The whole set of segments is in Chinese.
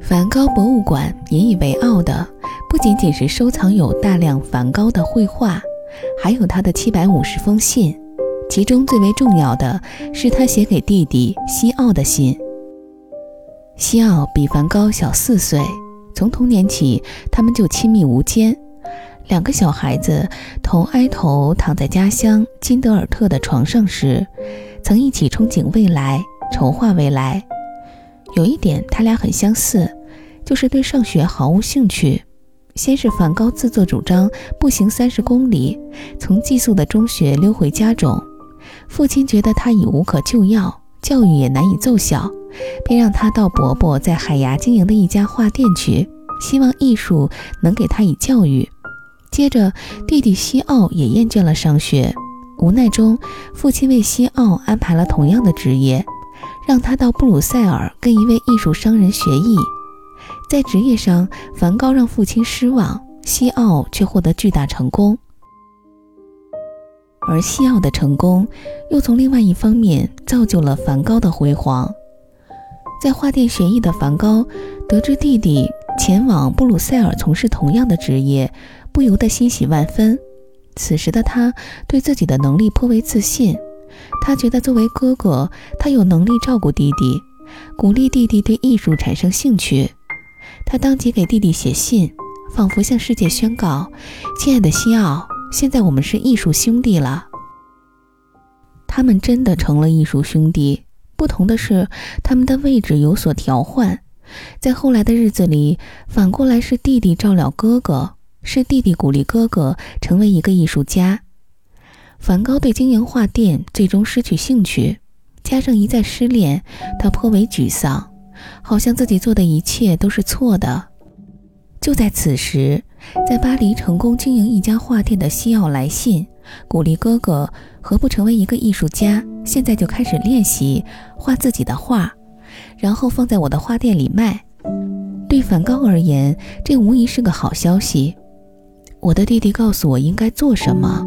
梵高博物馆引以为傲的，不仅仅是收藏有大量梵高的绘画，还有他的七百五十封信，其中最为重要的是他写给弟弟西奥的信。西奥比梵高小四岁，从童年起，他们就亲密无间。两个小孩子同挨头躺在家乡金德尔特的床上时，曾一起憧憬未来，筹划未来。有一点，他俩很相似，就是对上学毫无兴趣。先是梵高自作主张步行三十公里，从寄宿的中学溜回家中，父亲觉得他已无可救药，教育也难以奏效，便让他到伯伯在海牙经营的一家画店去，希望艺术能给他以教育。接着，弟弟西奥也厌倦了上学，无奈中，父亲为西奥安排了同样的职业。让他到布鲁塞尔跟一位艺术商人学艺，在职业上，梵高让父亲失望，西奥却获得巨大成功。而西奥的成功，又从另外一方面造就了梵高的辉煌。在画店学艺的梵高，得知弟弟前往布鲁塞尔从事同样的职业，不由得欣喜万分。此时的他，对自己的能力颇为自信。他觉得作为哥哥，他有能力照顾弟弟，鼓励弟弟对艺术产生兴趣。他当即给弟弟写信，仿佛向世界宣告：“亲爱的西奥，现在我们是艺术兄弟了。”他们真的成了艺术兄弟。不同的是，他们的位置有所调换。在后来的日子里，反过来是弟弟照料哥哥，是弟弟鼓励哥哥成为一个艺术家。梵高对经营画店最终失去兴趣，加上一再失恋，他颇为沮丧，好像自己做的一切都是错的。就在此时，在巴黎成功经营一家画店的西奥来信，鼓励哥哥何不成为一个艺术家，现在就开始练习画自己的画，然后放在我的画店里卖。对梵高而言，这无疑是个好消息。我的弟弟告诉我应该做什么。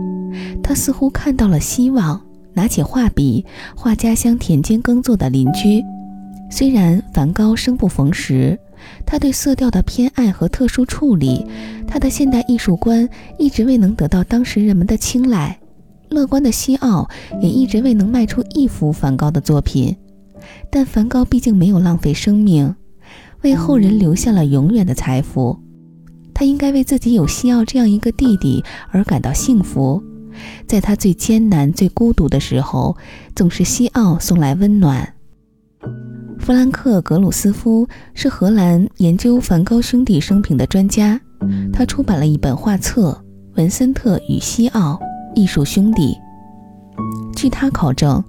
他似乎看到了希望，拿起画笔画家乡田间耕作的邻居。虽然梵高生不逢时，他对色调的偏爱和特殊处理，他的现代艺术观一直未能得到当时人们的青睐。乐观的西奥也一直未能卖出一幅梵高的作品。但梵高毕竟没有浪费生命，为后人留下了永远的财富。他应该为自己有西奥这样一个弟弟而感到幸福。在他最艰难、最孤独的时候，总是西奥送来温暖。弗兰克·格鲁斯夫是荷兰研究梵高兄弟生平的专家，他出版了一本画册《文森特与西奥：艺术兄弟》。据他考证，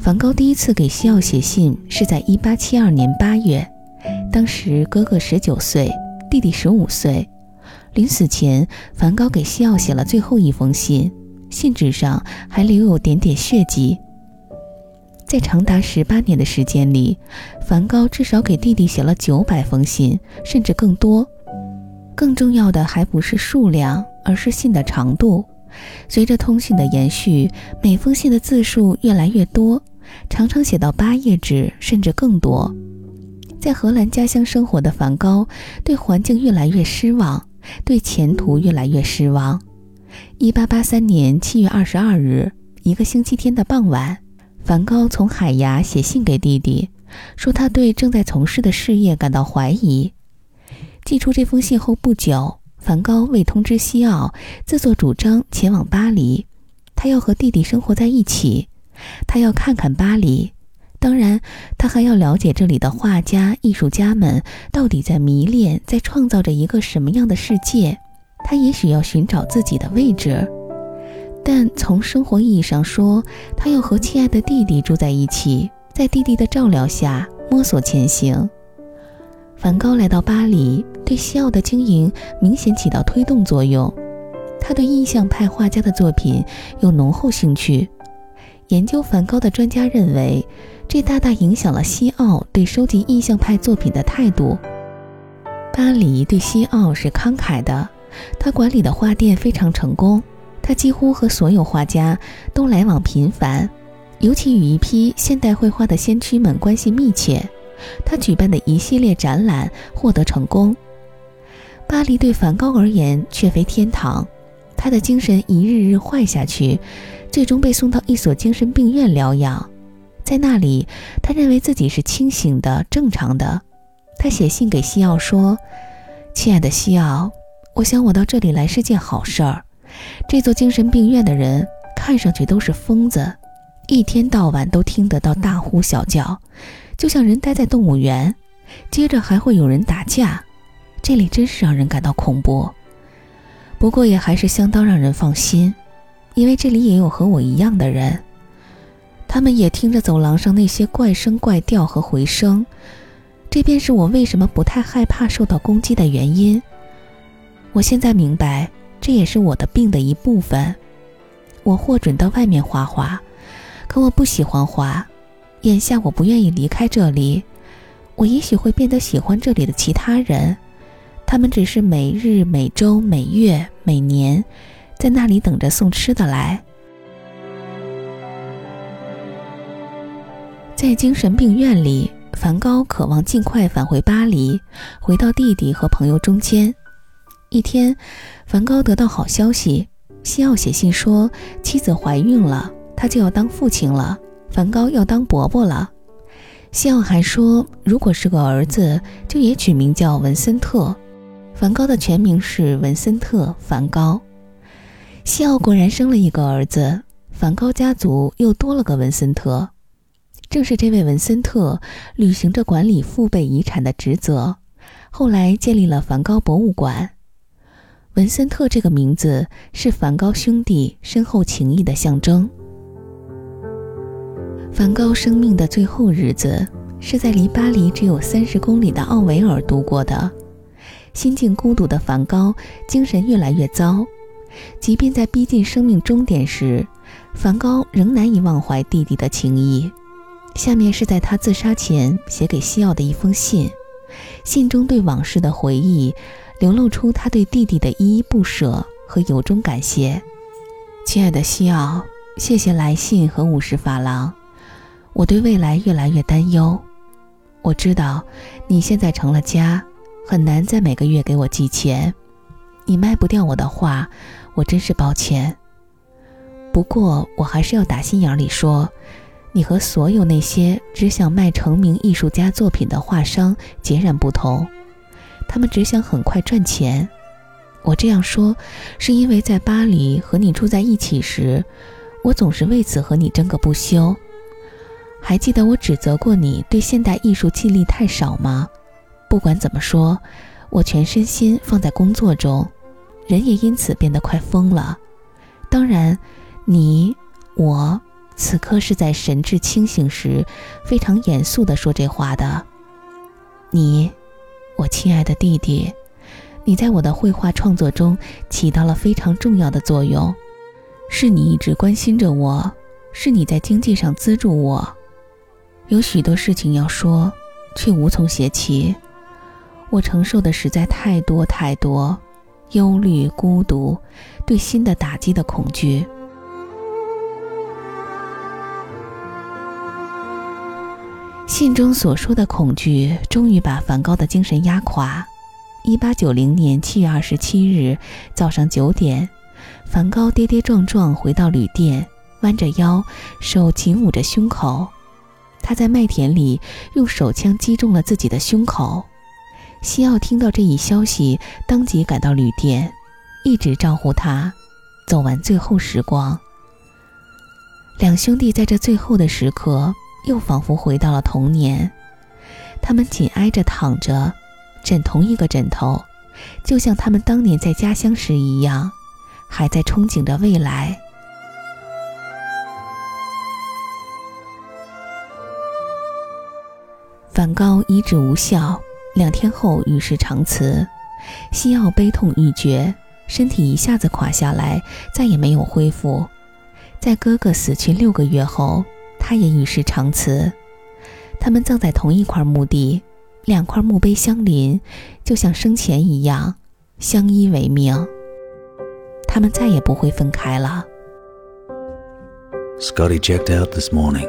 梵高第一次给西奥写信是在1872年8月，当时哥哥19岁，弟弟15岁。临死前，梵高给西奥写了最后一封信。信纸上还留有点点血迹。在长达十八年的时间里，梵高至少给弟弟写了九百封信，甚至更多。更重要的还不是数量，而是信的长度。随着通信的延续，每封信的字数越来越多，常常写到八页纸，甚至更多。在荷兰家乡生活的梵高，对环境越来越失望，对前途越来越失望。一八八三年七月二十二日，一个星期天的傍晚，梵高从海牙写信给弟弟，说他对正在从事的事业感到怀疑。寄出这封信后不久，梵高未通知西奥，自作主张前往巴黎，他要和弟弟生活在一起，他要看看巴黎，当然，他还要了解这里的画家、艺术家们到底在迷恋、在创造着一个什么样的世界。他也许要寻找自己的位置，但从生活意义上说，他要和亲爱的弟弟住在一起，在弟弟的照料下摸索前行。梵高来到巴黎，对西奥的经营明显起到推动作用。他对印象派画家的作品有浓厚兴趣。研究梵高的专家认为，这大大影响了西奥对收集印象派作品的态度。巴黎对西奥是慷慨的。他管理的画店非常成功，他几乎和所有画家都来往频繁，尤其与一批现代绘画的先驱们关系密切。他举办的一系列展览获得成功。巴黎对梵高而言却非天堂，他的精神一日日坏下去，最终被送到一所精神病院疗养。在那里，他认为自己是清醒的、正常的。他写信给西奥说：“亲爱的西奥，我想我到这里来是件好事儿。这座精神病院的人看上去都是疯子，一天到晚都听得到大呼小叫，就像人待在动物园。接着还会有人打架。”这里真是让人感到恐怖，不过也还是相当让人放心，因为这里也有和我一样的人，他们也听着走廊上那些怪声怪调和回声，这便是我为什么不太害怕受到攻击的原因。我现在明白，这也是我的病的一部分。我获准到外面画画，可我不喜欢画，眼下我不愿意离开这里，我也许会变得喜欢这里的其他人。他们只是每日、每周、每月、每年，在那里等着送吃的来。在精神病院里，梵高渴望尽快返回巴黎，回到弟弟和朋友中间。一天，梵高得到好消息，西奥写信说妻子怀孕了，他就要当父亲了。梵高要当伯伯了。西奥还说，如果是个儿子，就也取名叫文森特。梵高的全名是文森特·梵高。西奥果然生了一个儿子，梵高家族又多了个文森特。正是这位文森特履行着管理父辈遗产的职责，后来建立了梵高博物馆。文森特这个名字是梵高兄弟深厚情谊的象征。梵高生命的最后日子是在离巴黎只有三十公里的奥维尔度过的。心境孤独的梵高，精神越来越糟。即便在逼近生命终点时，梵高仍难以忘怀弟弟的情谊。下面是在他自杀前写给西奥的一封信，信中对往事的回忆，流露出他对弟弟的依依不舍和由衷感谢。亲爱的西奥，谢谢来信和五十法郎。我对未来越来越担忧。我知道，你现在成了家。很难在每个月给我寄钱，你卖不掉我的画，我真是抱歉。不过我还是要打心眼里说，你和所有那些只想卖成名艺术家作品的画商截然不同，他们只想很快赚钱。我这样说，是因为在巴黎和你住在一起时，我总是为此和你争个不休。还记得我指责过你对现代艺术记忆力太少吗？不管怎么说，我全身心放在工作中，人也因此变得快疯了。当然，你我此刻是在神志清醒时，非常严肃地说这话的。你，我亲爱的弟弟，你在我的绘画创作中起到了非常重要的作用，是你一直关心着我，是你在经济上资助我。有许多事情要说，却无从写起。我承受的实在太多太多，忧虑、孤独，对新的打击的恐惧。信中所说的恐惧，终于把梵高的精神压垮。一八九零年七月二十七日早上九点，梵高跌跌撞撞回到旅店，弯着腰，手紧捂着胸口。他在麦田里用手枪击中了自己的胸口。西奥听到这一消息，当即赶到旅店，一直照顾他，走完最后时光。两兄弟在这最后的时刻，又仿佛回到了童年。他们紧挨着躺着，枕同一个枕头，就像他们当年在家乡时一样，还在憧憬着未来。梵高医治无效。两天后与世长辞，西奥悲痛欲绝，身体一下子垮下来，再也没有恢复。在哥哥死去六个月后，他也与世长辞。他们葬在同一块墓地，两块墓碑相邻，就像生前一样，相依为命。他们再也不会分开了。Scotty checked out this morning.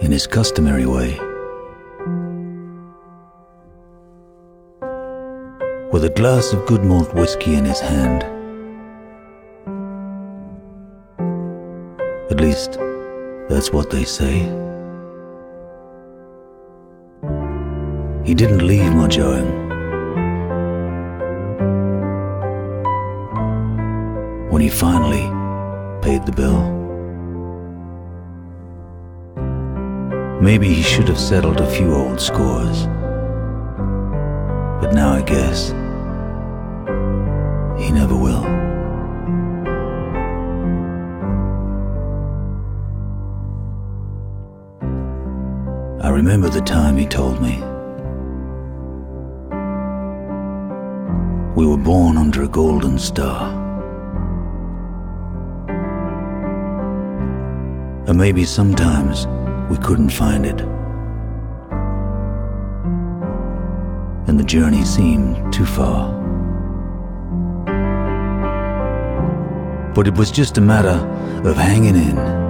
in his customary way. With a glass of good malt whiskey in his hand. Least, that's what they say. He didn't leave much owing. When he finally paid the bill. Maybe he should have settled a few old scores. But now I guess he never will. Remember the time he told me. We were born under a golden star. And maybe sometimes we couldn't find it. And the journey seemed too far. But it was just a matter of hanging in.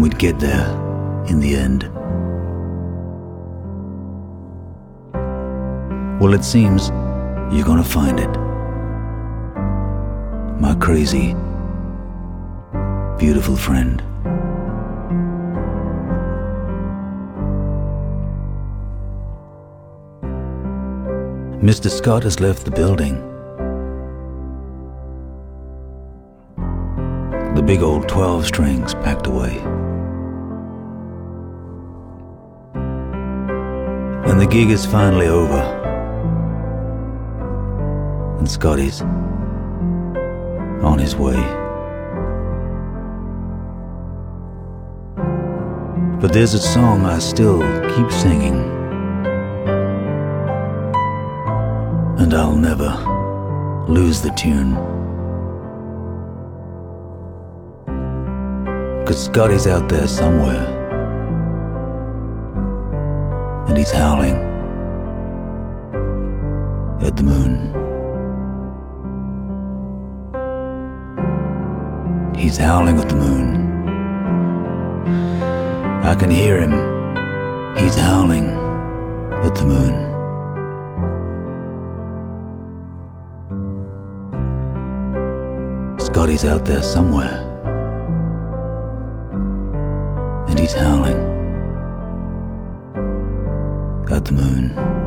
And we'd get there in the end. Well, it seems you're gonna find it. My crazy, beautiful friend. Mr. Scott has left the building. The big old 12 strings packed away. And the gig is finally over. And Scotty's on his way. But there's a song I still keep singing. And I'll never lose the tune. Cause Scotty's out there somewhere. He's howling at the moon. He's howling at the moon. I can hear him. He's howling at the moon. Scotty's out there somewhere. And he's howling the moon.